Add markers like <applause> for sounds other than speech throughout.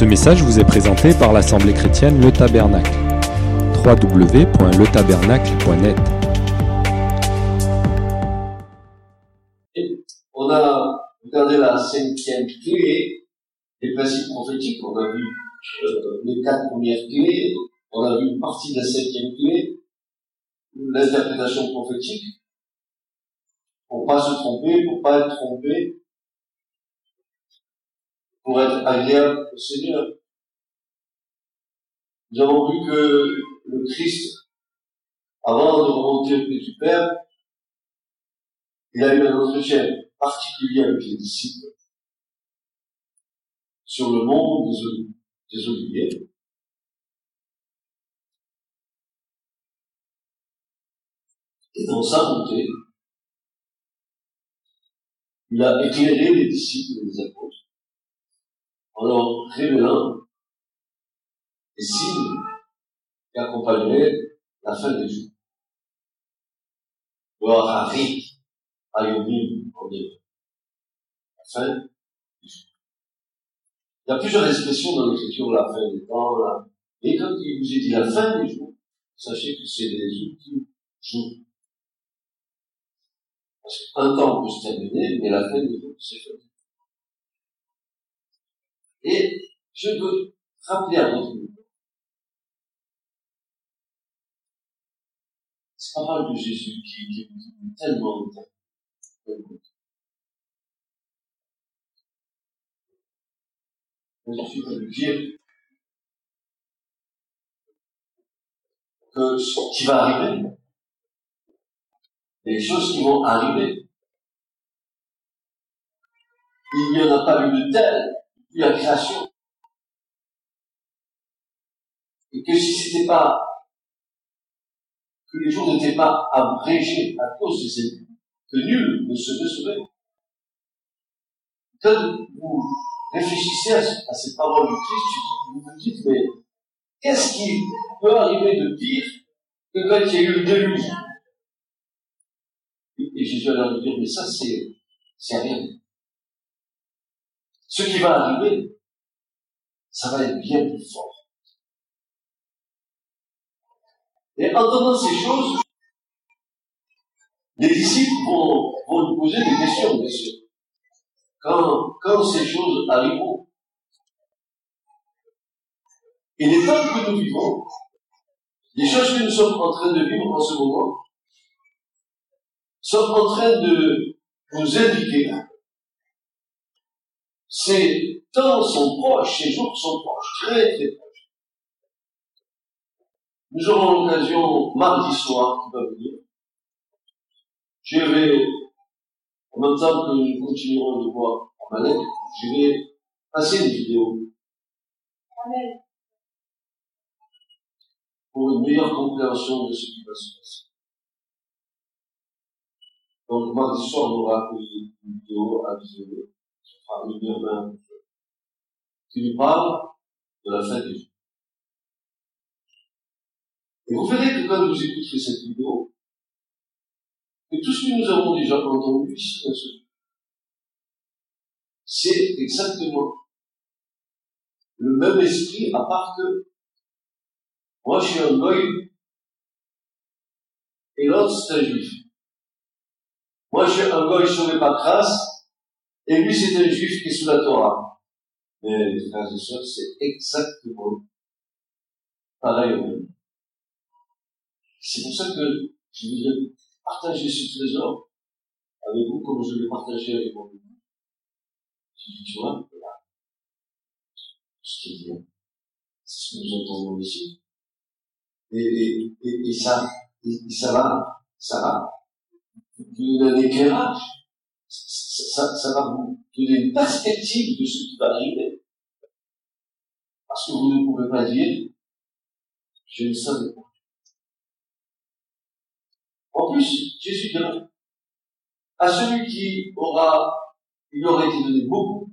Ce message vous est présenté par l'Assemblée chrétienne Le Tabernacle. www.letabernacle.net On a regardé la cinquième clé, les principes prophétiques. On a vu euh, les quatre premières clés. On a vu une partie de la septième clé, l'interprétation prophétique. Pour pas se tromper, pour pas être trompé, pour être agréable au Seigneur. Nous avons vu que le Christ, avant de remonter auprès du Père, il a eu un entretien particulier avec les disciples sur le monde des oliviers. Et dans sa montée, il a éclairé les disciples et les apôtres en leur révélant les signes qui accompagneraient la fin des jours. Gloire à hébreu. La fin des jours. Il y a plusieurs expressions dans l'écriture, la fin des temps, là. Et quand il vous est dit la fin des jours, sachez que c'est les ultimes jours. Parce qu'un temps peut se terminer, mais la fin des jours, c'est fini. Et je veux rappeler à votre pas mal de Jésus qui, qui tellement de Je suis lui dire que ce qui va arriver, les choses qui vont arriver, il n'y en a pas eu de tel depuis la création. Et que si c'était pas, que les jours n'étaient pas abrégés à cause de ces que nul ne se sauver. Quand vous réfléchissez à, ces paroles du Christ, vous vous dites, mais qu'est-ce qui peut arriver de pire que quand il y a eu le déluge? Et, Jésus a l'air de dire, mais ça, c'est, c'est rien ce qui va arriver, ça va être bien plus fort. Et en entendant ces choses, les disciples vont, nous poser des questions, bien sûr. Quand, quand ces choses arriveront. Et les temps que nous vivons, les choses que nous sommes en train de vivre en ce moment, sont en train de nous indiquer ces temps sont proches, ces jours sont proches, très très proches. Nous aurons l'occasion mardi soir qui va venir. Je vais, en même temps que nous continuerons de voir en manette, je vais passer une vidéo. Amen. Pour une meilleure compréhension de ce qui va se passer. Donc, mardi soir, on aura une vidéo à visionner par qui nous parle de la fin des jours. Et vous verrez que quand vous écouterez cette vidéo, que tout ce que nous avons déjà entendu ici dans ce c'est exactement le même esprit, à part que moi je suis un goy et l'autre c'est un juif. Moi je suis un goy sur les grâce et lui, c'est un juif qui est sous la Torah. Mais, frères et sœurs, c'est exactement pareil. C'est pour ça que je voudrais partager ce trésor avec vous comme je l'ai partagé avec mon ami. Je dis, tu vois, voilà. Ce qui est bien. C'est ce que nous entendons ici. Et, et, et, ça, et, ça va, ça va vous donner un éclairage ça, ça, va vous donner une perspective de ce qui va arriver. Parce que vous ne pouvez pas dire, je ne savais pas. En plus, Jésus dit à celui qui aura, il aurait été donné beaucoup,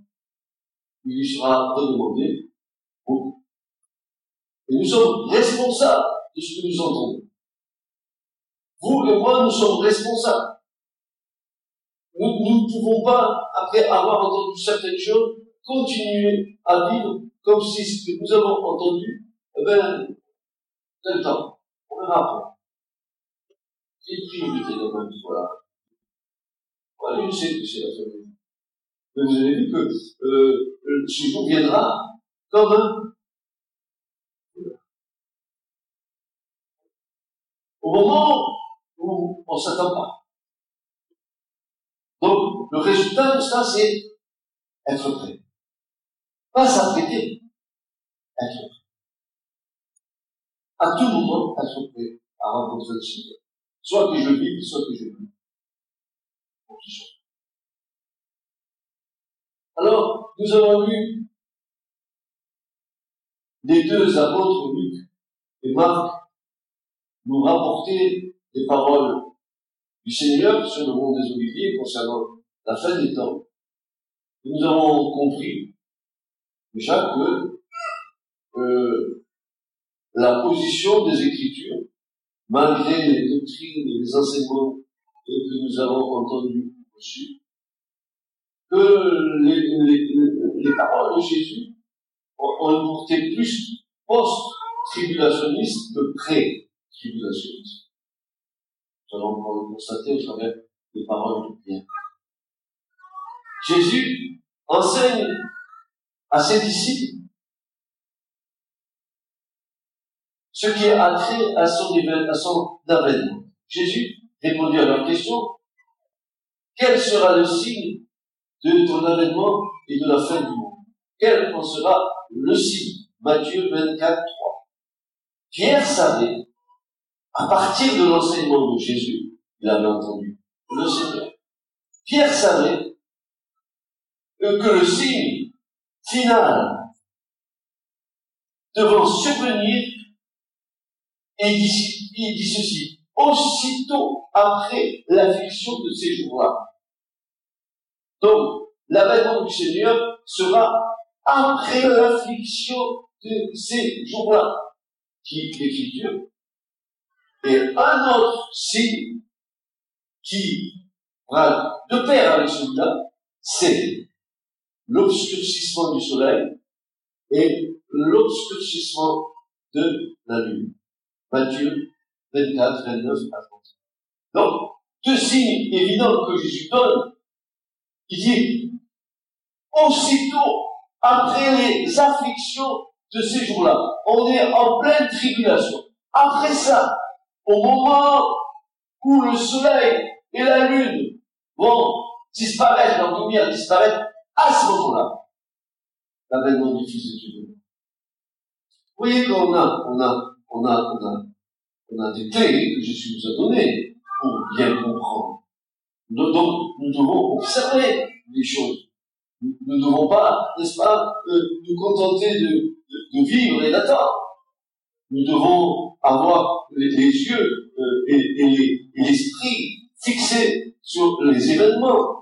il lui sera redemandé beaucoup. Et nous sommes responsables de ce que nous entendons. Vous et moi, nous sommes responsables. Nous, ne pouvons pas, après avoir entendu certaines choses, continuer à vivre comme si ce que nous avons entendu, eh ben, tel temps, on verra après. Une priorité dans ma vie, voilà. Voilà, une c'est c'est la. Mais vous avez vu que euh, ce jour viendra comme un au moment où on ne s'attend pas. Donc, le résultat de ça, c'est être prêt. Pas s'apprêter, être prêt. À tout moment, être prêt à rencontrer le Seigneur. Soit que je vive, soit que je vis. Alors, nous avons vu les deux apôtres, Luc et Marc, nous rapporter des paroles du Seigneur sur le monde des Oliviers concernant la fin des temps. nous avons compris déjà que euh, la position des Écritures, malgré les doctrines et les enseignements que nous avons entendus reçus, que les, les, paroles de Jésus ont une portée plus post-tribulationniste que pré-tribulationniste. Nous allons le constater au travers des paroles de Pierre. Jésus enseigne à ses disciples ce qui a trait à son, à son avènement. Jésus répondit à leur question, quel sera le signe de ton avènement et de la fin du monde? Quel en sera le signe? Matthieu 24, 3. Pierre savait, à partir de l'enseignement de Jésus, il avait entendu le Seigneur. Pierre savait que le signe final devant survenir et il dit, ceci, aussitôt après l'affliction de ces jours-là. Donc, l'avènement du Seigneur sera après l'affliction de ces jours-là, qui l'Écriture. Et un autre signe qui va de pair avec celui-là, c'est l'obscurcissement du soleil et l'obscurcissement de la lune. Matthieu 24, 29 à 30. Donc, deux signes évidents que Jésus donne. Il dit, aussitôt après les afflictions de ces jours-là, on est en pleine tribulation. Après ça, au moment où le soleil et la lune vont disparaître, la lumière disparaître, à ce moment-là, l'avènement du Fils de Dieu. Vous voyez qu'on a, on a, on a, on a, on a des clés que Jésus nous a données pour bien comprendre. Donc, nous devons observer les choses. Nous ne devons pas, n'est-ce pas, euh, nous contenter de, de, vivre et d'attendre. Nous devons avoir les, yeux euh, et, l'esprit fixés sur les événements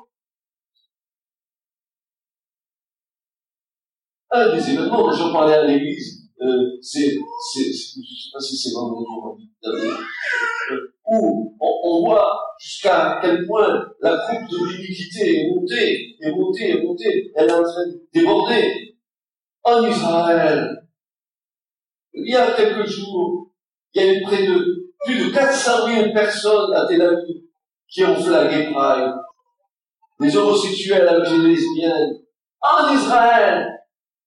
un des événements, j'en parlais à l'église, euh, c'est, je sais pas si c'est vraiment euh, où on, on voit jusqu'à quel point la coupe de l'iniquité est montée, est montée, est montée, elle est en train de déborder. En Israël, il y a quelques jours, il y a eu près de plus de 400 000 personnes à Tel Aviv qui ont flagué Pride. Les homosexuels avec les lesbiennes. En Israël,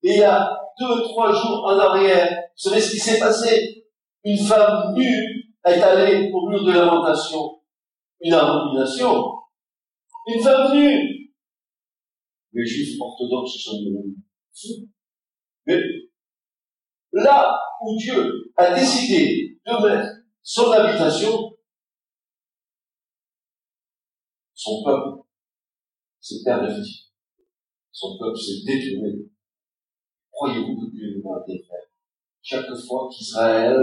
et il y a deux, trois jours en arrière, vous savez ce qui s'est passé? Une femme nue est allée au mur de lamentation. Une abomination. Une femme nue. Les juifs orthodoxes sont devenus Mais là où Dieu a décidé de son habitation, son peuple s'est perverti. Son peuple s'est détourné croyez-vous que Dieu va défaire Chaque fois qu'Israël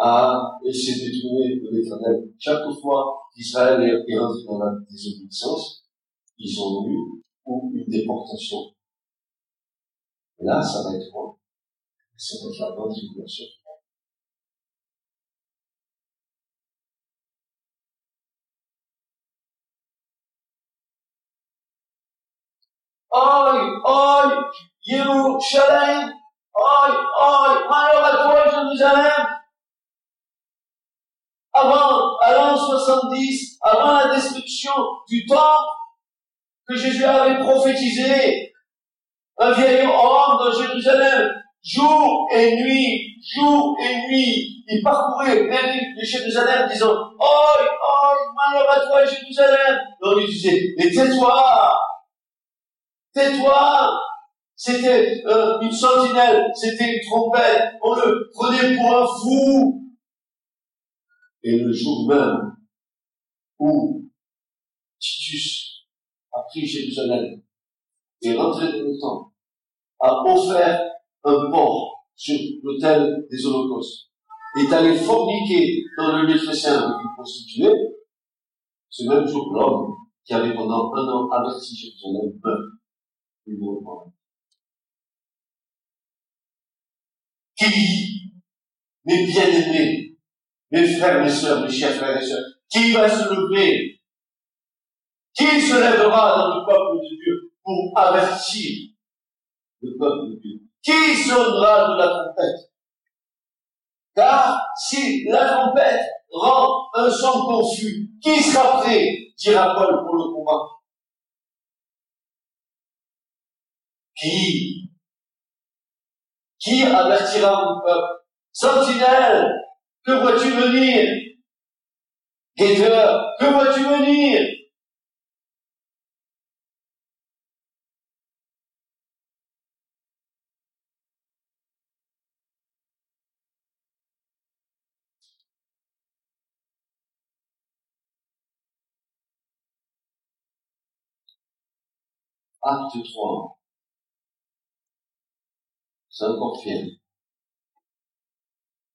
a essayé de détourner de l'éternel, chaque fois qu'Israël est rentré dans la désobéissance, ils ont eu ou une déportation. Là, ça va être quoi? Ça va être la grande. Aïe, aïe, Yerushalayim, aïe, aïe, malheur à toi, Jérusalem. Avant, l'an 70, avant la destruction du temple, que Jésus avait prophétisé, un vieil homme dans Jérusalem, jour et nuit, jour et nuit, il parcourait les rues de Jérusalem disant, Oi, oi, malheur à toi Jérusalem. Non, il disait, mais tais-toi, tais-toi. C'était euh, une sentinelle, c'était une trompette, on le prenait pour un fou. Et le jour même où Titus a pris Jérusalem et rentré dans le temple, a offert un port sur l'autel des holocaustes, est allé forniquer dans le lieu saint qu'il constituait, ce même jour l'homme qui avait pendant un an averti Jérusalem meurt. Qui, mes bien-aimés, mes frères, mes sœurs, mes chers frères et sœurs, qui va se lever? Qui se lèvera dans le peuple de Dieu pour avertir le peuple de Dieu? Qui sonnera de la trompette Car si la trompette rend un son confus, qui sera prêt, dira Paul, pour le combat Qui? Qui avertira mon peuple? Sentinelle, que vois-tu venir? Guetteur, que vois-tu venir? Acte 3. C'est encore fier.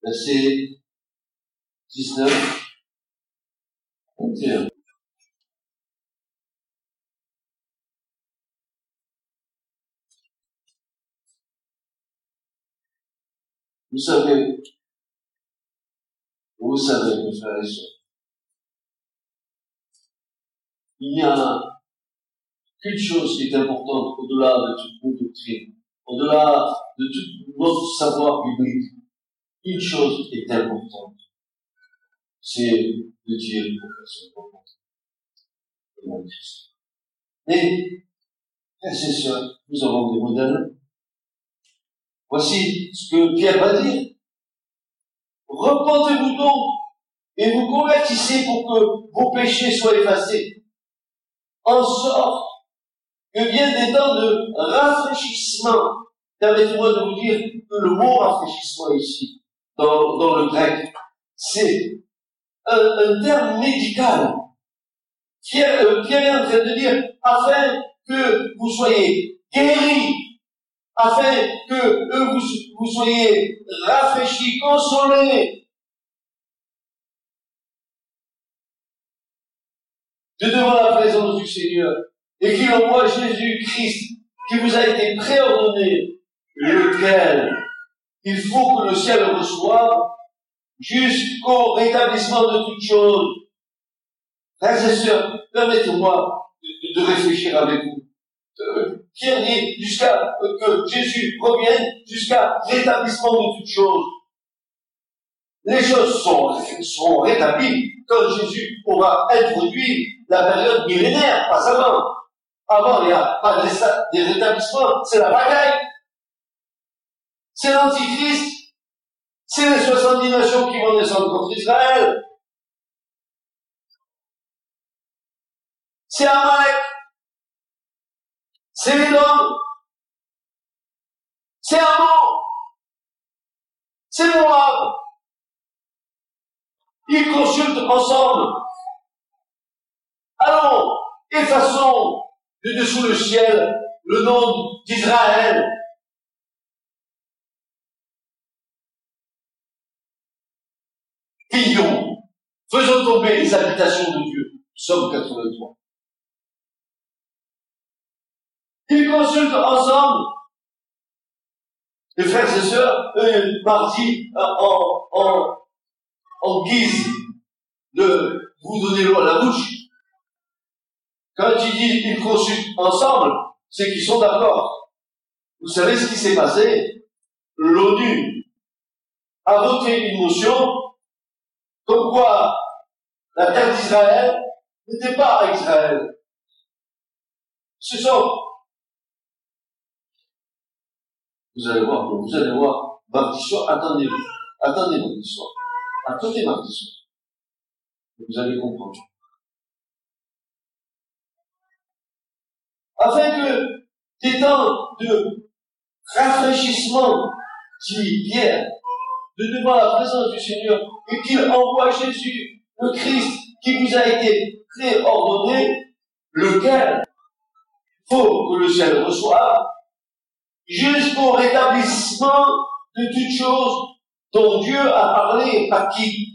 Verset 19, 21. Vous savez, vous savez, mes frères et sœurs, il y a qu'une chose qui est importante au-delà de toute doctrine, au-delà de tout notre savoir biblique. Une chose est importante, c'est de dire pour son nom. Et, et sœurs, nous avons des modèles. Voici ce que Pierre va dire. Repentez-vous donc et vous convertissez pour que vos péchés soient effacés. En sorte que viennent des temps de rafraîchissement. Permettez-moi de vous dire que le mot rafraîchissement ici, dans, le grec, c'est un, terme médical. Pierre, euh, est en train de dire, afin que vous soyez guéris, afin que euh, vous, vous soyez rafraîchis, consolés, de devant la présence du Seigneur et qu'il envoie Jésus-Christ qui vous a été préordonné, lequel il faut que le ciel reçoive jusqu'au rétablissement de toutes choses. Frères et sœurs, permettez-moi de, réfléchir avec vous. Euh, Pierre dit jusqu'à que Jésus revienne jusqu'à rétablissement de toutes choses. Les choses seront rétablies quand Jésus aura introduit la période millénaire, pas avant. Avant, il n'y a pas de rétablissement, c'est la bagaille. C'est l'antichrist. C'est les 70 nations qui vont descendre contre Israël. C'est Amalek. C'est les hommes. C'est Ammon. C'est Moab. Ils consultent ensemble. Allons, effaçons de dessous le ciel le nom d'Israël. Pillons, faisons tomber les habitations de Dieu. Somme 83. Ils consultent ensemble. Les frères et sœurs, eux, mardi, en, en, en guise de vous donner l'eau à la bouche, quand il dit qu'ils consultent ensemble, c'est qu'ils sont d'accord. Vous savez ce qui s'est passé? L'ONU a voté une motion comme quoi la terre d'Israël n'était pas Israël. Ce sont, vous allez voir, vous allez voir, mardi soir, attendez, attendez mardi soir, attendez mardi soir. Vous allez comprendre. Afin que des temps de rafraîchissement, dit Pierre, de devant la présence du Seigneur, et qu'il envoie Jésus, le Christ, qui vous a été préordonné, lequel faut que le ciel reçoive, jusqu'au rétablissement de toutes choses dont Dieu a parlé par qui?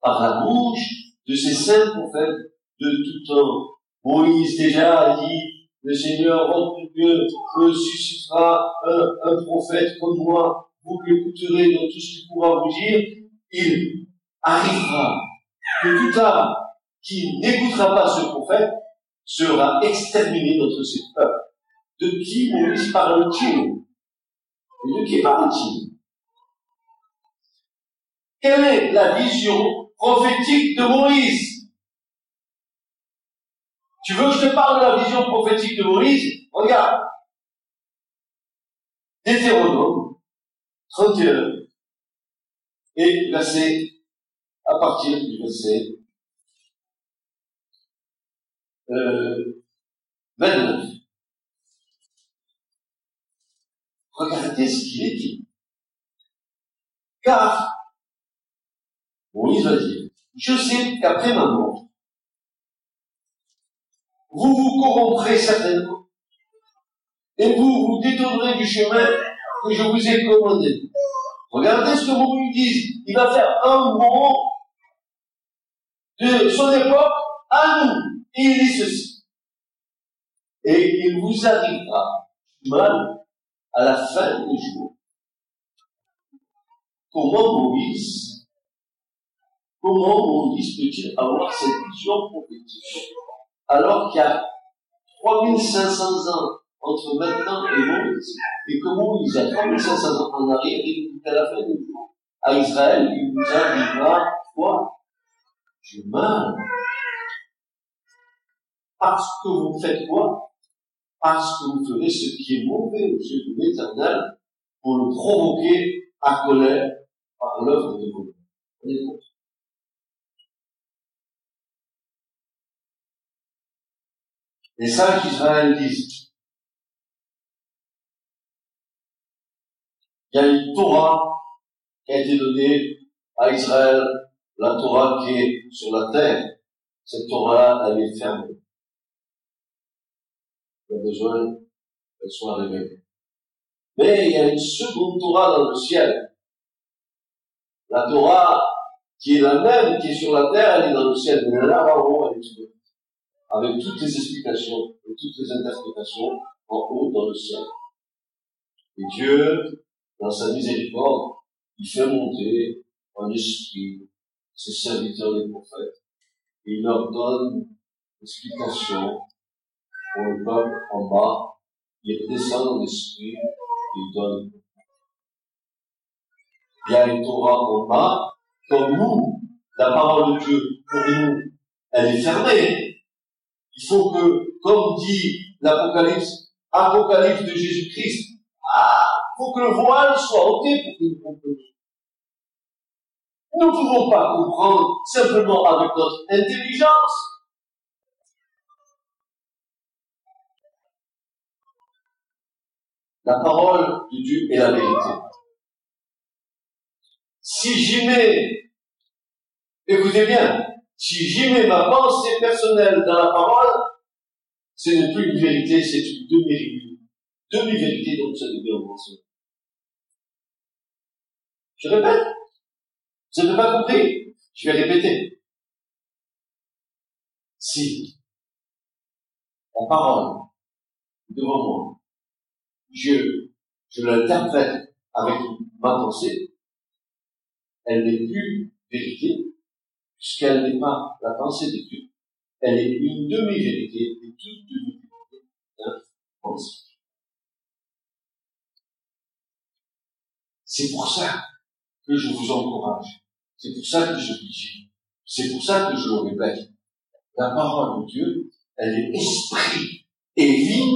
Par la bouche de ses saints prophètes de tout temps. Moïse déjà a dit, le Seigneur, votre Dieu, ressuscitera un, un prophète comme moi, vous l'écouterez dans tout ce qu'il pourra vous dire, il arrivera. Que toute âme qui n'écoutera pas ce prophète sera exterminé notre peuple. De qui Moïse parle-t-il? Et de qui parle-t-il? Quelle est la vision prophétique de Moïse? Tu veux que je te parle de la vision prophétique de Moïse? Regarde. Deutéronome 31 et verset à partir du verset euh, 29. Regardez ce qu'il est dit. Car, Moïse va dire, je sais qu'après ma mort, vous vous corromprez certainement, et vous vous détournerez du chemin que je vous ai commandé. Regardez ce que Moïse dit. Il va faire un mot de son époque à nous. Il dit ceci. Et il vous arrivera mal à la fin des jours. Comment Moïse, comment Moïse peut-il avoir cette vision prophétique? Alors qu'il y a 3500 ans entre maintenant et Moïse, et que Moïse a 3500 ans en arrière, et à la fin des jours, à Israël, il vous arrivera quoi Du mal. Parce que vous faites quoi? Parce que vous ferez ce qui est mauvais aux yeux de l'Éternel pour le provoquer à colère par l'œuvre de vos mains. Les sages d'Israël disent, il y a une Torah qui a été donnée à Israël, la Torah qui est sur la terre. Cette Torah-là, elle est fermée il y a besoin qu'elle soit révélée. Mais il y a une seconde Torah dans le ciel. La Torah, qui est la même, qui est sur la terre, elle est dans le ciel. Mais là, en haut, elle est sur Avec toutes les explications et toutes les interprétations en haut dans le ciel. Et Dieu, dans sa miséricorde, il fait monter en esprit ses serviteurs les prophètes. Et il leur donne l'explication pour le peuple en bas, il descend dans l'esprit, il donne. Il y a une Torah en bas, comme nous, la parole de Dieu, pour nous, elle est fermée. Il faut que, comme dit l'Apocalypse, Apocalypse de Jésus-Christ, ah, faut que le voile soit ôté pour que nous comprenions. Nous ne pouvons pas comprendre simplement avec notre intelligence, La parole de Dieu est la vérité. Si j'y mets, écoutez bien, si j'y mets ma pensée personnelle dans la parole, ce n'est plus une vérité, c'est une demi-vérité. Demi-vérité, donc ça devient un mensonge. Je répète. Vous n'avez pas compris? Je vais répéter. Si la parole devant moi je, je l'interprète avec ma pensée, elle n'est plus vérité, puisqu'elle n'est pas la pensée de Dieu. Elle est une demi-vérité, et toute demi-vérité. Hein. pense. C'est pour ça que je vous encourage. C'est pour ça que je dis. C'est pour ça que je le répète. La parole de Dieu, elle est esprit et vie.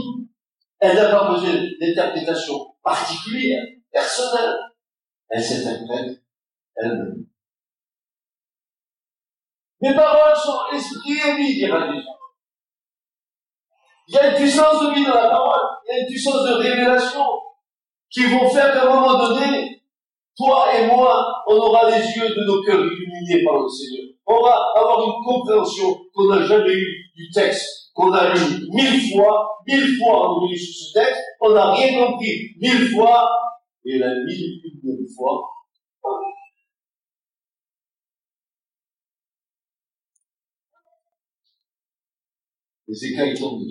Elle n'a pas besoin d'interprétation particulière, personnelle. Elle s'interprète elle-même. Mes paroles sont esprit et vie, dira. Il y a une puissance de vie dans la parole, il y a une puissance de révélation qui vont faire qu'à un moment donné, toi et moi, on aura les yeux de nos cœurs illuminés par le Seigneur. On va avoir une compréhension qu'on n'a jamais eue du texte, qu'on a lu mille fois, mille fois on lu sur ce texte, on n'a rien compris mille fois, et la mille, une fois, les écailles tombent.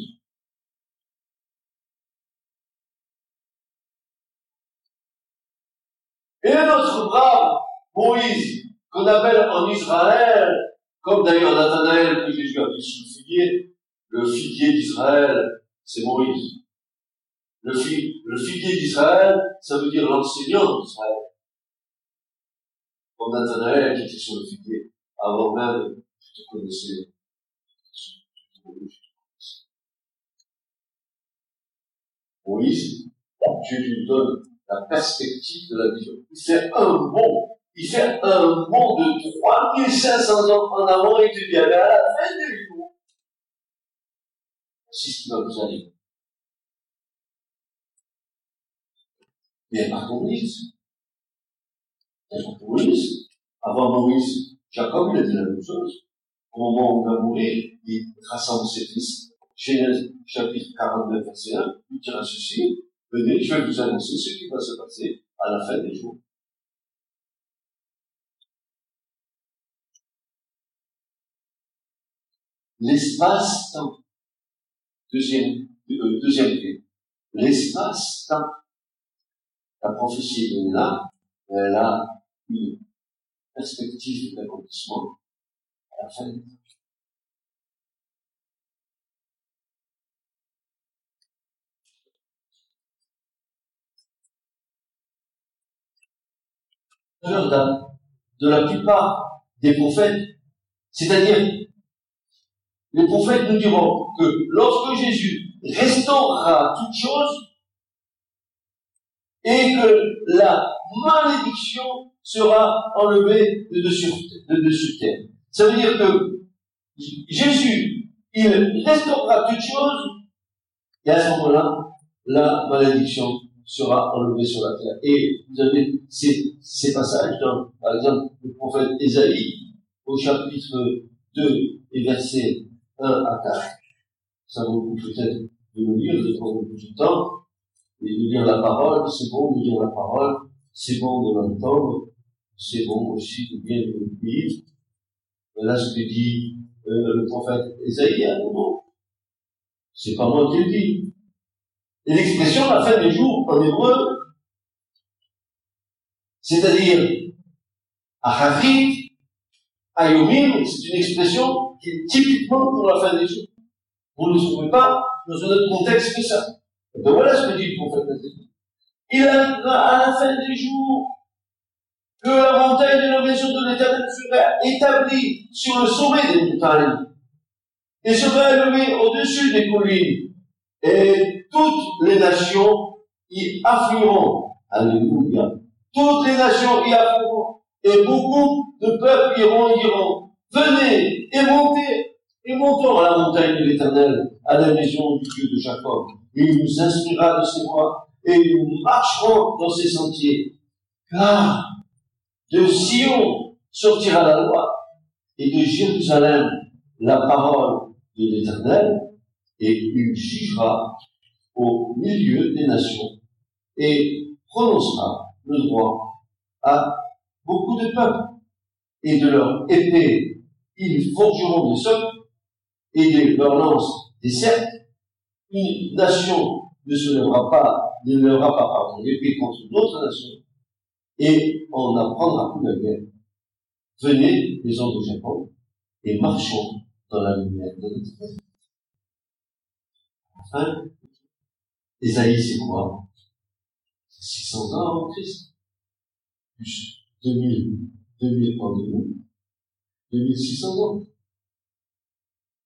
Et notre brave Moïse, qu'on appelle en Israël, comme d'ailleurs Nathanaël que Jésus a vu sous le figuier, le figuier d'Israël, c'est Moïse. Le, figuier d'Israël, ça veut dire l'enseignant d'Israël. Comme Nathanaël qui était sur le figuier, avant même que tu te connaissais. Moïse, Dieu lui donne la perspective de la vision. Il fait un bond, il fait un bond de 3500 ans en avant et tu dis, à la fin du jour, c'est ce qui va vous arriver. Mais pas Moïse. Moïse, avant Moïse, Jacob, il a dit la même chose. Au moment où il va mourir, il rassemble ses fils. Genèse, chapitre 49, verset 1, il dira ceci, Venez, je vais vous annoncer ce qui va se passer à la fin des jours. L'espace-temps. Deuxième, euh, deuxième clé. L'espace-temps. La prophétie est là, elle a une perspective d'accomplissement à la fin des jours. De la plupart des prophètes. C'est-à-dire, les prophètes nous diront que lorsque Jésus restaurera toutes choses et que la malédiction sera enlevée de dessus, de dessus terre. Ça veut dire que Jésus, il restaurera toutes choses et à ce moment-là, la malédiction sera enlevé sur la terre. Et vous avez ces, passages dans, par exemple, le prophète Ésaïe, au chapitre 2 et versets 1 à 4. Ça vaut peut-être de le lire, de prendre beaucoup de temps, et de lire la parole, c'est bon de lire la parole, c'est bon de l'entendre, c'est bon aussi de bien le lire. Voilà ce que dit euh, le prophète Ésaïe à un moment. C'est pas moi qui le dis. Et l'expression la fin des jours en hébreu, c'est-à-dire Ahavit, Ayomim, c'est une expression qui est typiquement pour la fin des jours. Vous ne trouvez pas dans un autre contexte que ça. Et donc voilà ce que dit le prophète Il a, à la fin des jours, que la montagne de la maison de l'éternel serait établie sur le sommet des montagnes et serait élevée au-dessus des collines. Et toutes les nations y afflueront. Alléluia. Toutes les nations y afflueront. Et beaucoup de peuples iront et diront, venez et montez, et montons à la montagne de l'éternel, à la maison du Dieu de Jacob. Il nous inspirera de ses voies, et nous marcherons dans ses sentiers. Car de Sion sortira la loi, et de Jérusalem la parole de l'éternel, et il jugera au milieu des nations et prononcera le droit à beaucoup de peuples. Et de leur épée, ils forgeront des socs et de leur lance des cercles. Une nation ne se lèvera pas, ne lèvera pas, pardon, l'épée contre d'autres nations et on n'apprendra plus la guerre. Venez, les hommes de Japon, et marchons dans la lumière de notre Enfin, Esaïe, c'est quoi? C'est 600 ans avant Christ. Plus 2000, 2000 ans de nous. 2600 ans.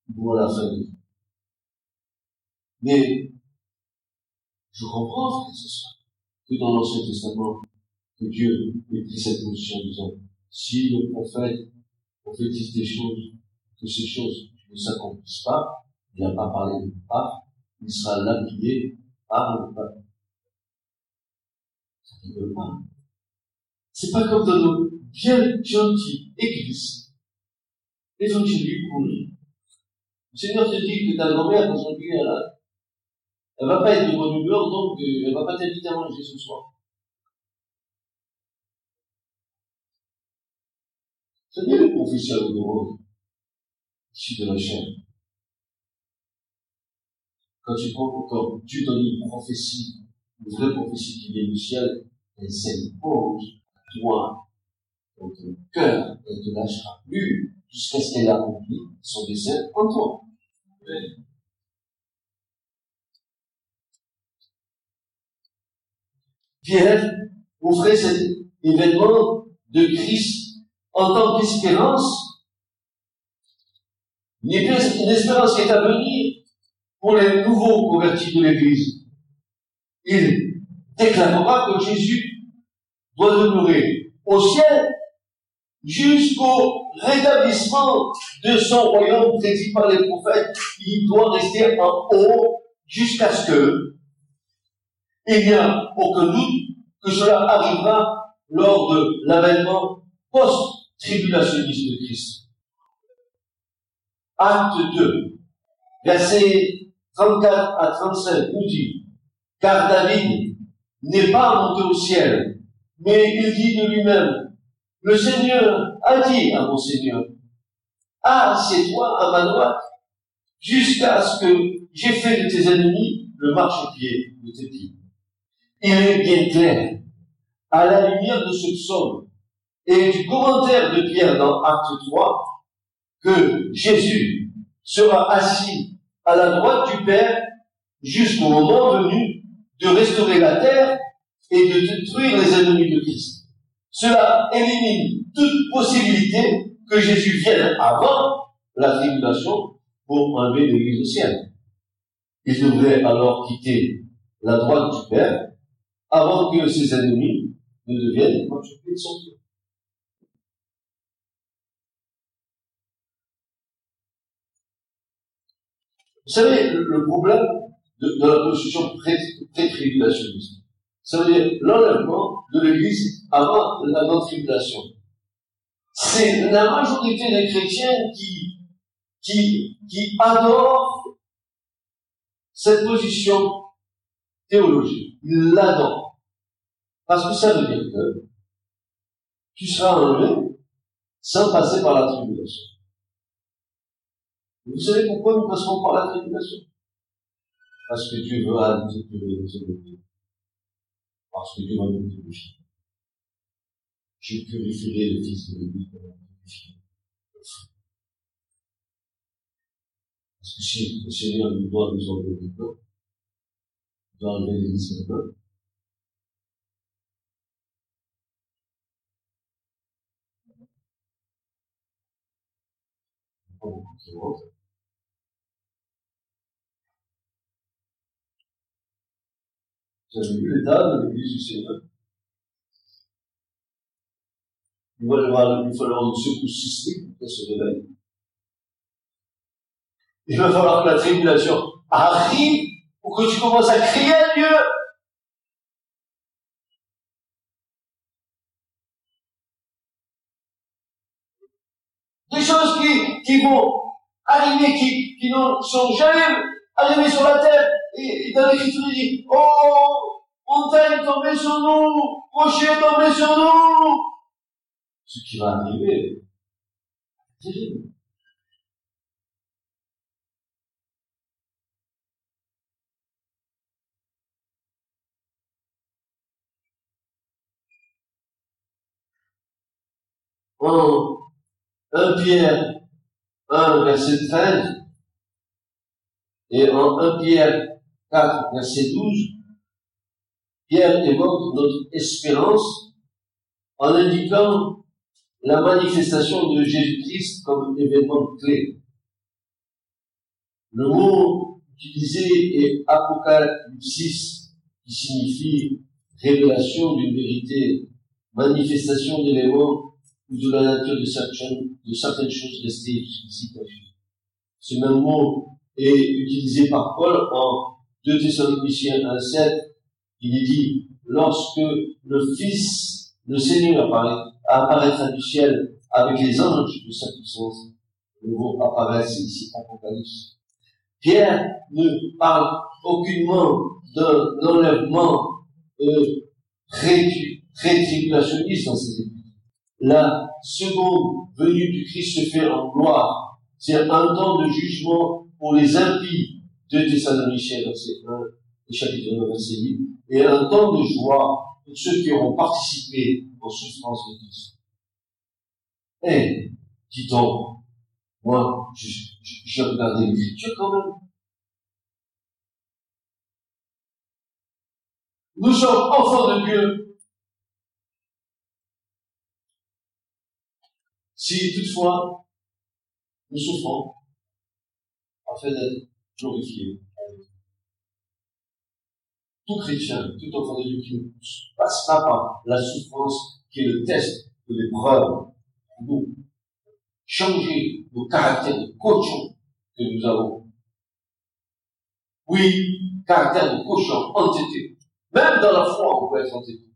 De vie. Mais, je comprends, que ce soit, que dans l'Ancien Testament, que Dieu ait cette position en disant, si le prophète prophétise des choses, que ces choses ne s'accomplissent pas, il n'a pas parlé de part, il sera lapidé C'est pas comme dans nos bien gentilles églises évangéliques pourries. Le Seigneur te dit que ta grand-mère, aujourd'hui, elle a, elle va pas être de bonne humeur, donc euh, elle va pas t'inviter à manger ce soir. C'est bien le professeur de rose, issu de la chair. Quand tu prends, quand Dieu donne une prophétie, une vraie prophétie qui vient du ciel, elle s'impose à toi, dans ton cœur, elle te lâchera plus jusqu'à ce qu'elle accomplit son dessein en toi. Pierre offrait cet événement de Christ en tant qu'espérance, une espérance qui est à venir pour les nouveaux convertis de l'Église. Il déclarera que Jésus doit demeurer au ciel jusqu'au rétablissement de son royaume prédit par les prophètes. Il doit rester en haut jusqu'à ce que il n'y a aucun doute que cela arrivera lors de l'avènement post-tribulationniste de Christ. Acte 2, verset 34 à 35 nous dit, car David n'est pas monté au ciel, mais il dit de lui-même, le Seigneur a dit à mon Seigneur, assieds-toi à ma droite, jusqu'à ce que j'ai fait de tes ennemis le marchepied de tes pieds. Il est bien clair, à la lumière de ce psaume et du commentaire de Pierre dans Acte 3, que Jésus sera assis à la droite du Père jusqu'au moment venu de restaurer la terre et de détruire les ennemis de Christ. Cela élimine toute possibilité que Jésus vienne avant la tribulation pour enlever l'Église au ciel. Il devrait alors quitter la droite du Père avant que ses ennemis ne deviennent de son Vous savez, le, problème de, la position pré-tribulationniste, ça veut dire l'enlèvement de l'Église avant la non-tribulation. C'est la majorité des chrétiens qui, qui, qui adorent cette position théologique. Ils l'adorent. Parce que ça veut dire que tu seras enlevé sans passer par la tribulation. Vous savez pourquoi nous passons par la tribulation? Parce que Dieu veut arrêter de. Parce que Dieu va nous purifier. Je purifierai le Fils de l'Église pour purifier. Parce que si le Seigneur nous doit nous enlever le peuple, il doit enlever l'Église du Vous avez vu l'état de l'église du Seigneur Il va y avoir, falloir une secousse sismique pour se réveille. Il va falloir que la tribulation arrive pour que tu commences à crier à Dieu. Des choses qui, vont arriver, qui, qui ne sont jamais arrivées sur la terre. Et, et dans l'écriture, il dit, oh, montagne tombée sur nous, rocher tombé sur nous. Ce qui va arriver, c'est terrible. Oh, 1 Pierre 1, verset 13, et en 1 Pierre 4, verset 12, Pierre évoque notre espérance en indiquant la manifestation de Jésus-Christ comme événement clé. Le mot utilisé est apocalypsis, qui signifie révélation d'une vérité, manifestation d'éléments ou de la nature de certaines, choses restées jusqu'ici cachées. Ce même mot est utilisé par Paul en 2 Thessaloniciens 1.7, il est dit, lorsque le Fils, le Seigneur apparaît, apparaîtra du ciel avec les anges de sa puissance, le mot apparaît ici, Apocalypse. Pierre ne parle aucunement d'un enlèvement euh, rétribulationniste dans ses écrits. La seconde venue du Christ se fait en gloire. C'est un temps de jugement pour les impies de Thessaloniciens, verset 1, et chapitre 9, verset 8, et un temps de joie pour ceux qui auront participé aux souffrances de Christ. Eh, dis donc, moi, j'ai regardé l'écriture quand même. Nous sommes enfants de Dieu. Si toutefois nous souffrons afin d'être glorifiés tout chrétien, tout enfant de Dieu qui ne passera par la souffrance qui est le test de l'épreuve pour nous changer nos caractères de cochon que nous avons. Oui, caractère de cochon entêté. Même dans la foi, on peut être entêté.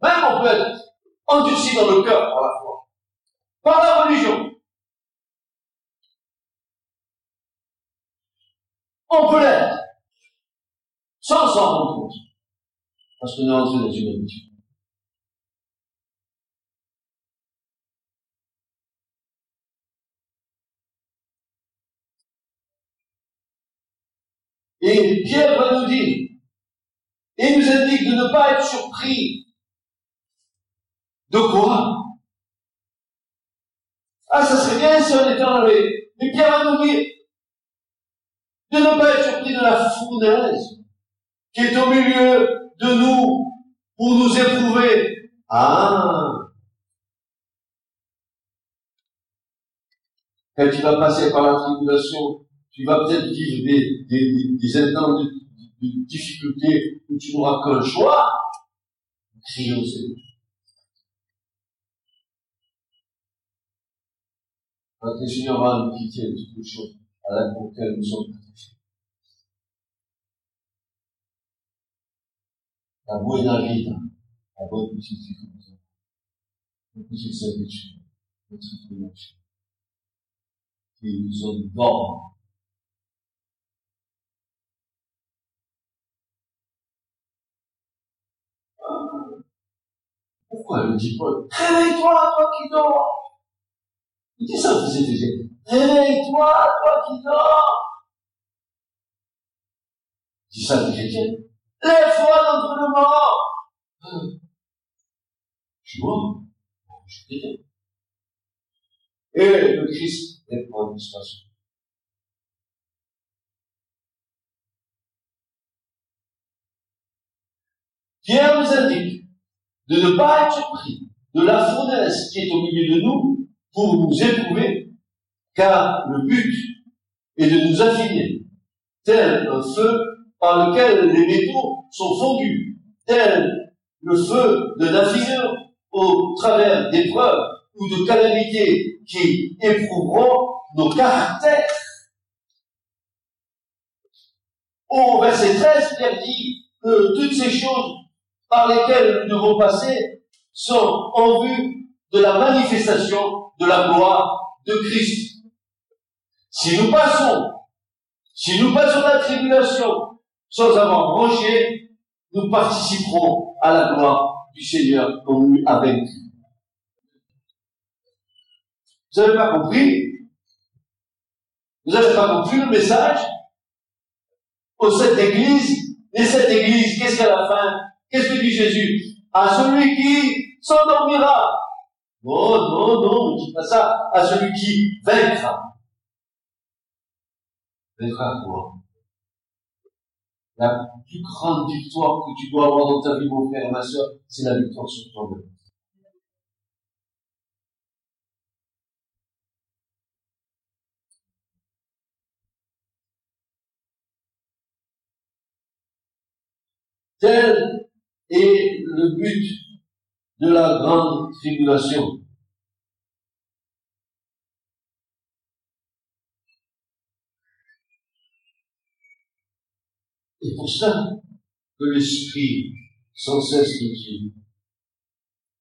Même on peut être endurci dans le cœur par la foi. Par la religion. On peut l'être. Sans s'en rendre compte. Parce qu'on est entré dans une habitude. Et Pierre va nous dire, et nous indique de ne pas être surpris. De quoi? Ah, ça serait bien si on était enlevé. Mais Pierre va nous dire de ne pas être surpris de la fournaise qui est au milieu de nous pour nous éprouver. Ah Quand tu vas passer par la tribulation, tu vas peut-être vivre des, des, des difficultés où tu n'auras qu'un choix. Crions au Seigneur. Le Seigneur nous quitter toutes les choses à la pour nous sommes la buena vida, la bonne petite vie, la petite servitude, la tribulation, qui nous ont d'or. Pourquoi le dit Paul Réveille-toi, toi qui dors Dit ça, vous êtes Réveille-toi, toi qui dors Il dit ça, les chrétiens Lève-toi d'entre le mort. Tu vois? Je dis. Et le Christ est pour une situation. Pierre nous indique de ne pas être surpris de la fournaise qui est au milieu de nous pour nous éprouver, car le but est de nous affiner, tel un feu par lequel les métaux sont fondus, tel le feu de l'affineur au travers d'épreuves ou de calamités qui éprouveront nos caractères. Au verset 13, Pierre dit que toutes ces choses par lesquelles nous devons passer sont en vue de la manifestation de la gloire de Christ. Si nous passons, si nous passons la tribulation sans avoir rangé, nous participerons à la gloire du Seigneur comme nous a vaincu. Vous n'avez pas compris? Vous n'avez pas compris le message? Au cette église, et cette église, qu'est-ce qu'à la fin Qu'est-ce que dit Jésus? À celui qui s'endormira. Non, non, non, ne dis pas ça. À celui qui vaincra. Vaincra quoi? La plus grande victoire que tu dois avoir dans ta vie, mon frère et ma soeur, c'est la victoire sur toi-même. Tel est le but de la grande tribulation. Et pour ça que l'Esprit, sans cesse, nous dit,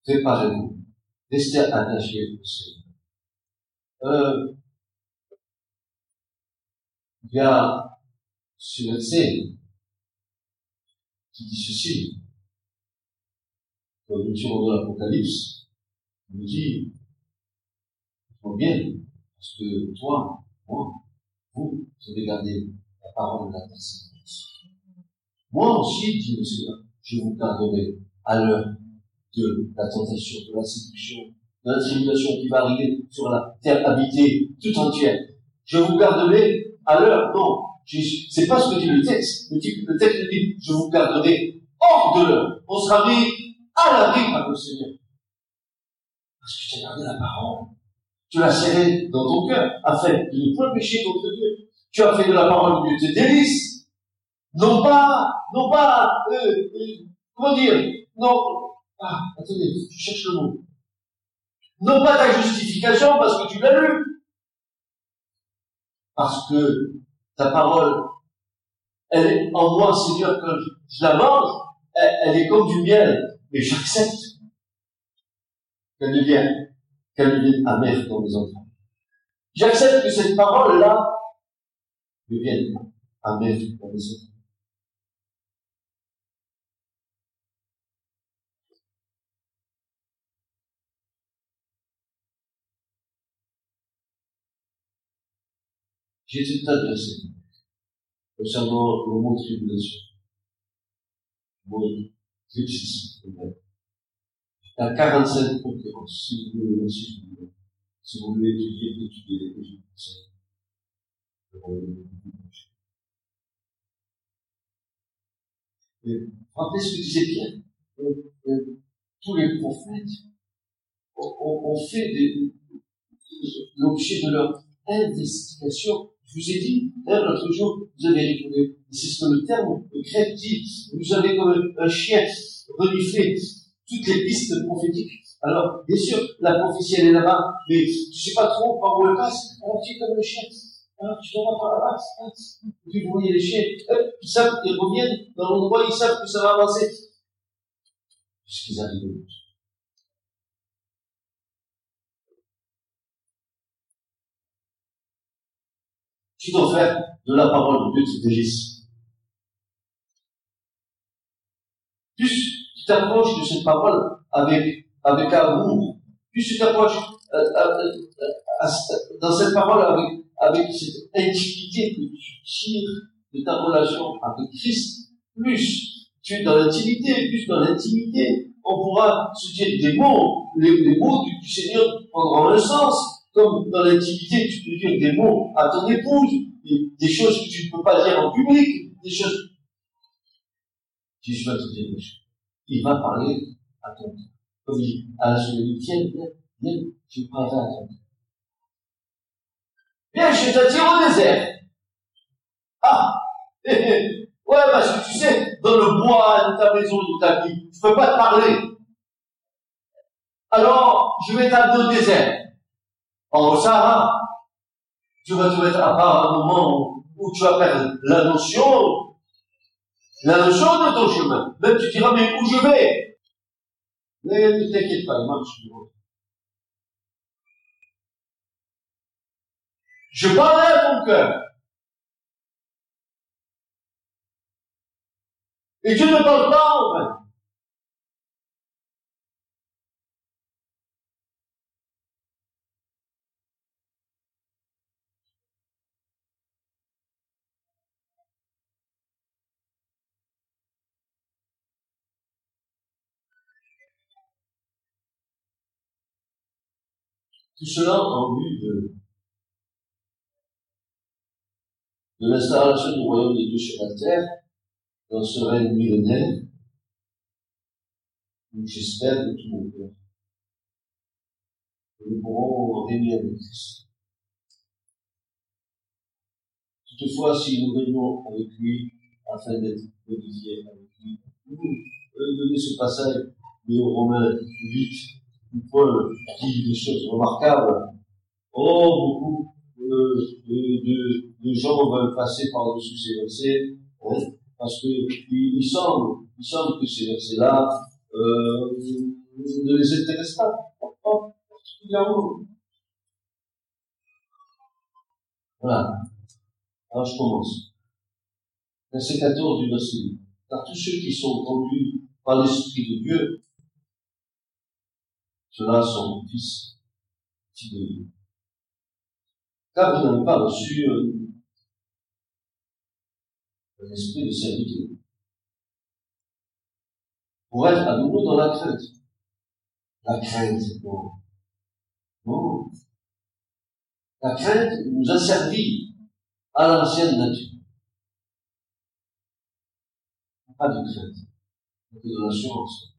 préparez-vous, restez attachés au Seigneur. Euh, il y a ce verset qui dit ceci, nous tirons de l'Apocalypse, il nous dit, bien, parce que toi, moi, vous, vous avez gardé la parole de la personne. Moi aussi, dit le Seigneur, je vous garderai à l'heure de la tentation, de la séduction, de la tribulation qui va arriver sur la terre habitée tout entière. Je vous garderai à l'heure, non, c'est pas ce que dit le texte. Le, texte dit, je vous garderai hors de l'heure. On sera mis à l'abri par le Seigneur. Parce que tu as gardé la parole. Tu l'as serré dans ton cœur, afin de ne point pécher contre Dieu. Tu as fait de la parole de Dieu tes délices non pas, non pas, euh, euh, comment dire, non, ah, attendez, je cherche le mot. Non pas ta justification parce que tu l'as lu. Parce que ta parole, elle est en moi, Seigneur, quand je la mange, elle, est comme du miel, et j'accepte qu'elle devienne, qu'elle devienne amère dans mes enfants. J'accepte que cette parole-là devienne amère dans mes enfants. J'ai tout de versets concernant le mot tribulation. A 45 conférences, si vous voulez, si vous voulez, vous étudier, étudier les Égyptiens. Rappelez ce que disait Pierre. Euh, euh, tous les prophètes ont, fait l'objet de leur investigation je vous ai dit, l'autre jour, vous avez répondu, c'est ce que le terme grec dit, vous avez comme un chien reniflé toutes les pistes prophétiques. Alors, bien sûr, la prophétie, elle est là-bas, mais je sais pas trop par où elle passe, tu es comme le chien. Alors, tu vas par là-bas, puis vous voyez les chiens, ils savent, ils reviennent dans l'endroit, ils savent que ça va avancer. Puisqu'ils arrivent Tu dois faire de la parole de Dieu tes délices. Plus tu t'approches de cette parole avec, avec amour, plus tu t'approches euh, euh, euh, dans cette parole avec, avec cette intimité que tu tires de ta relation avec Christ, plus tu es dans l'intimité, plus dans l'intimité, on pourra se dire des mots, les, mots du, du Seigneur prendront un sens, comme dans l'intimité, tu peux dire des mots à ton épouse, des, choses que tu ne peux pas dire en public, des choses. Jésus va te dire Il va parler à ton cœur. Comme il dit à la soeur, viens, viens, je parlerai à ton cœur. Viens, je t'attire au désert. Ah! <laughs> ouais, parce que tu sais, dans le bois de ta maison, de ta vie, je peux pas te parler. Alors, je vais t'amener au désert en Sahara, tu vas te mettre à part un moment où tu vas perdre la notion, la notion de ton chemin. Même tu diras, mais où je vais? Mais ne t'inquiète pas, il marche. Je parlerai à ton cœur. Et tu ne parles pas en vain. Tout cela en vue de, l'installation du royaume de Dieu sur la terre dans ce règne millénaire, où j'espère de tout mon cœur que nous pourrons régner avec Christ. Toutefois, si nous régnons avec lui, afin d'être modifiés avec lui, nous donner ce passage de Romains 8, où Paul dit des choses remarquables. Oh, beaucoup de, gens veulent passer par-dessus ces versets, hein, parce que il, il semble que ces versets-là euh, ne les intéressent pas, pas particulièrement. Voilà. Alors je commence. Verset 14 du verset 8. Car tous ceux qui sont conduits par l'Esprit de Dieu, ceux-là sont fils, Dieu. Car vous n'avez pas reçu euh, un esprit de servitude pour être à nouveau dans la crainte. La crainte, non. Non. La crainte nous a servi à l'ancienne nature. Pas de crainte, mais de l'assurance.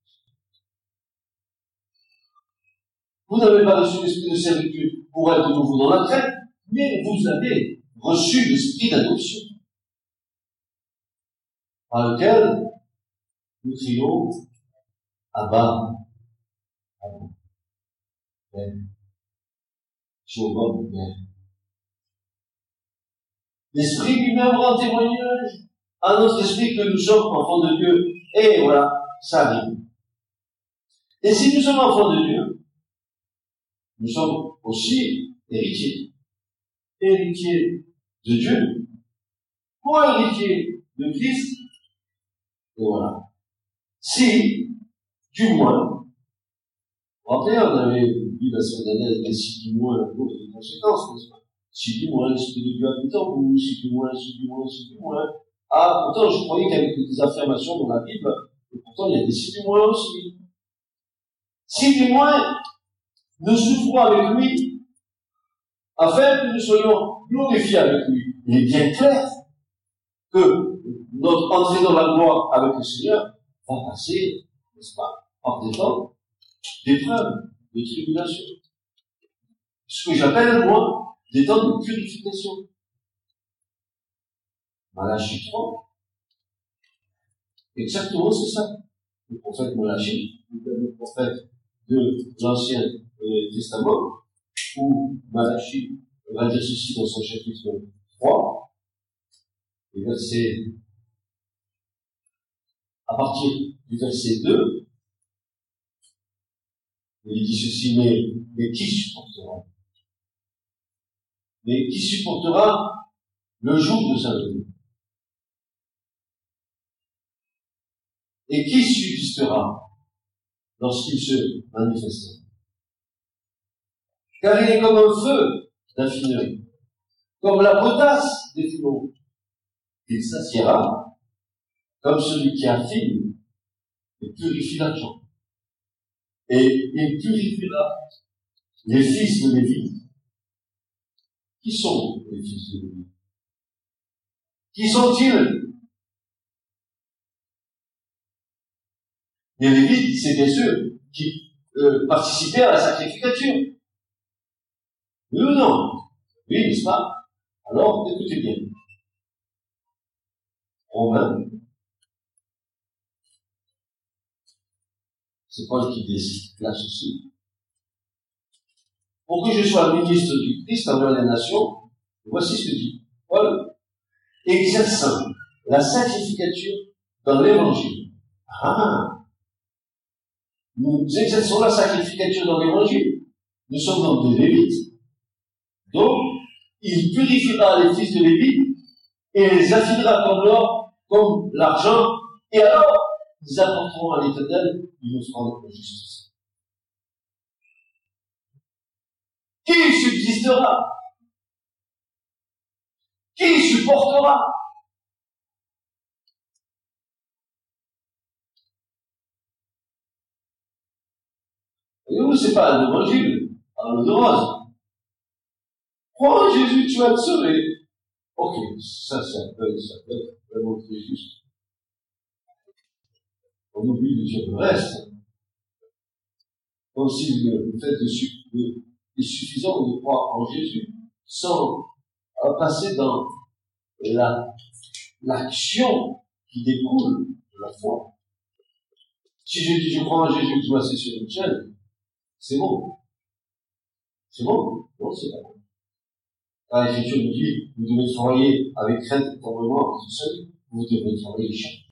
Vous n'avez pas reçu l'esprit de servitude pour être de nouveau dans la crainte, mais vous avez reçu l'esprit d'adoption, par lequel nous crions Abba, Abba, Père, Père. L'esprit lui-même rend témoignage à notre esprit que nous sommes enfants de Dieu. Et voilà, ça arrive. Et si nous sommes enfants de Dieu, nous sommes aussi héritiers. Héritiers de Dieu. Pour héritiers de Christ. Et voilà. Si, du moins, rappelez, on avait vu la semaine dernière les si du moins pour les conséquences, n'est-ce pas? Si du moins l'Esprit de Dieu habite en vous, si du moins, si du moins, si du moins. Ah, pourtant, je croyais qu'il y avait des affirmations dans la Bible, et pourtant, il y a des si du moins aussi. Si du moins, nous souffrons avec lui, afin que nous soyons glorifiés avec lui. Il est bien clair que notre entrée dans la gloire avec le Seigneur va passer, n'est-ce pas, par des temps d'épreuves, de tribulation. Ce que j'appelle, moi, des temps de purification. Malachie 3. Exactement, c'est ça. Le prophète Malachie, le prophète de l'Ancien euh, Testament, où Malachie va dire ceci dans son chapitre 3, et verset, à partir du verset 2, il dit ceci, mais, mais qui supportera? Mais qui supportera le jour de sa venue? Et qui subsistera lorsqu'il se manifestera? Car il est comme un feu d'affinerie, comme la potasse des foulons. Il s'assiera comme celui qui affine et purifie l'argent. Et il purifiera les fils de Lévi. Qui sont les fils de Lévi? Qui sont-ils? Les Lévites, c'est bien ceux qui euh, participaient à la sacrificature. Ou non Oui, n'est-ce pas Alors, écoutez bien? Romain, c'est Paul qui décide là ceci. Pour que je sois ministre du Christ envers les nations, voici ce que dit Paul, exerçant la sacrificature dans l'évangile. Ah! Nous exerçons la sacrificature dans l'évangile. Nous sommes dans des Lévites. Donc, il purifiera les fils de Lévi et les affinera comme l'or, comme l'argent, et alors, ils apporteront à l'éternel une offrande de justice. Qui subsistera? Qui supportera? Et vous, c'est pas un évangile, un de rose. Oh Jésus, tu vas te sauver. Ok, ça, ça peut, ça peut être vraiment très juste. on oublie de dire le reste. Aussi, le, fait de, est suffisant de croire en Jésus sans passer dans la, l'action qui découle de la foi. Si je dis je crois en Jésus, je m'assieds sur une chaîne, c'est bon. C'est bon? Non, c'est bon. Quand l'Écriture nous dit, vous devez travailler avec crainte et tremblement, tout seul, vous devez travailler chaque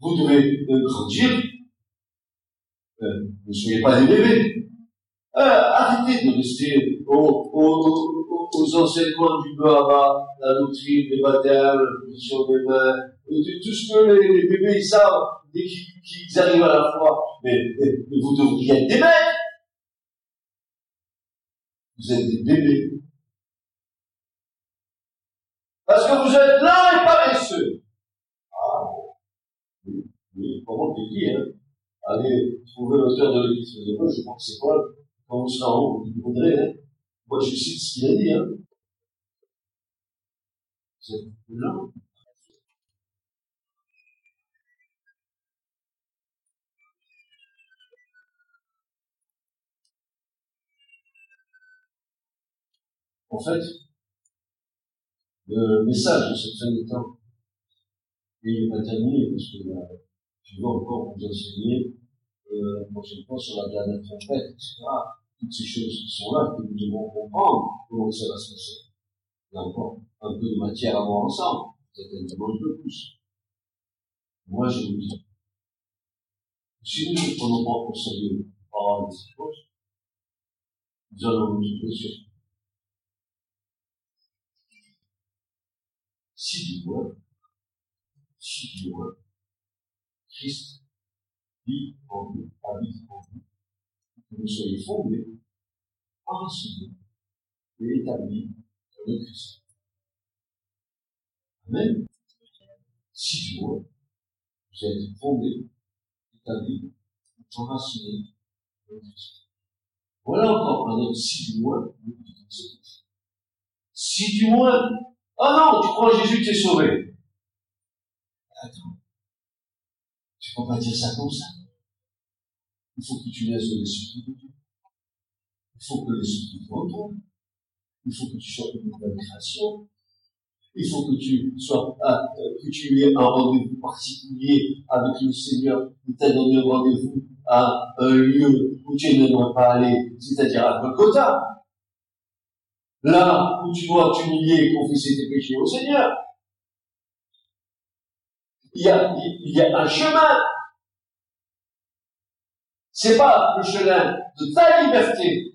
Vous devez euh, grandir. Euh, ne soyez pas des bébés. Euh, arrêtez de rester aux, aux, aux enseignements du Bahama, la doctrine des baptêmes, la position des mains, tout ce que les, les bébés ils savent dès qu'ils arrivent à la foi. Mais, vous devriez être des mecs. Vous êtes des bébés. Parce que vous êtes là et paresseux. Ah, oui, oui, comment te dit, hein? Allez trouver l'auteur de l'Église de je crois que c'est Paul, quand vous serez en haut, vous voudrez, hein? Moi, je cite ce qu'il a dit, hein? C'est là. En fait, le message de cette fin des temps, et il pas terminé, parce que euh, je vais encore vous enseigner euh, la prochaine fois sur la dernière trompette, etc. Toutes ces choses qui sont là, que nous devons comprendre comment ça va se passer. Il y a encore un peu de matière à voir ensemble, peut-être un peu plus. Moi, je vous dis, si nous ne prenons pas au sérieux les paroles de ces choses, nous allons nous trouver sur si moins, si Christ vit en vous, habite en vous, que vous soyez fondés, enracinés et établis dans le Christ. Amen. Si du moins, vous êtes fondés, établis, enracinés dans le Christ. Voilà encore un autre si du moins, si du moins, Oh non, tu crois Jésus, tu es sauvé. Attends. Tu peux pas dire ça comme ça. Il faut que tu laisses l'esprit de Dieu. Il faut que l'esprit te toi. Il faut que tu sois une nouvelle création. Il faut que tu sois, ah, euh, que tu aies un rendez-vous particulier avec le Seigneur. Il t'a donné un rendez-vous à un lieu où tu n'aimerais pas aller, c'est-à-dire à Golgotha. Là où tu dois t'humilier et confesser tes péchés au Seigneur. Il y a, il y a un chemin. C'est pas le chemin de ta liberté.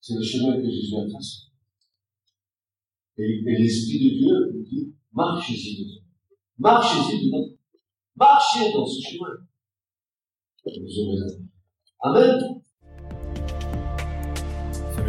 C'est le chemin que Jésus a tracé. Et, l'Esprit de Dieu nous dit, marchez-y dedans. Marchez-y dedans. Marchez dans ce chemin. Amen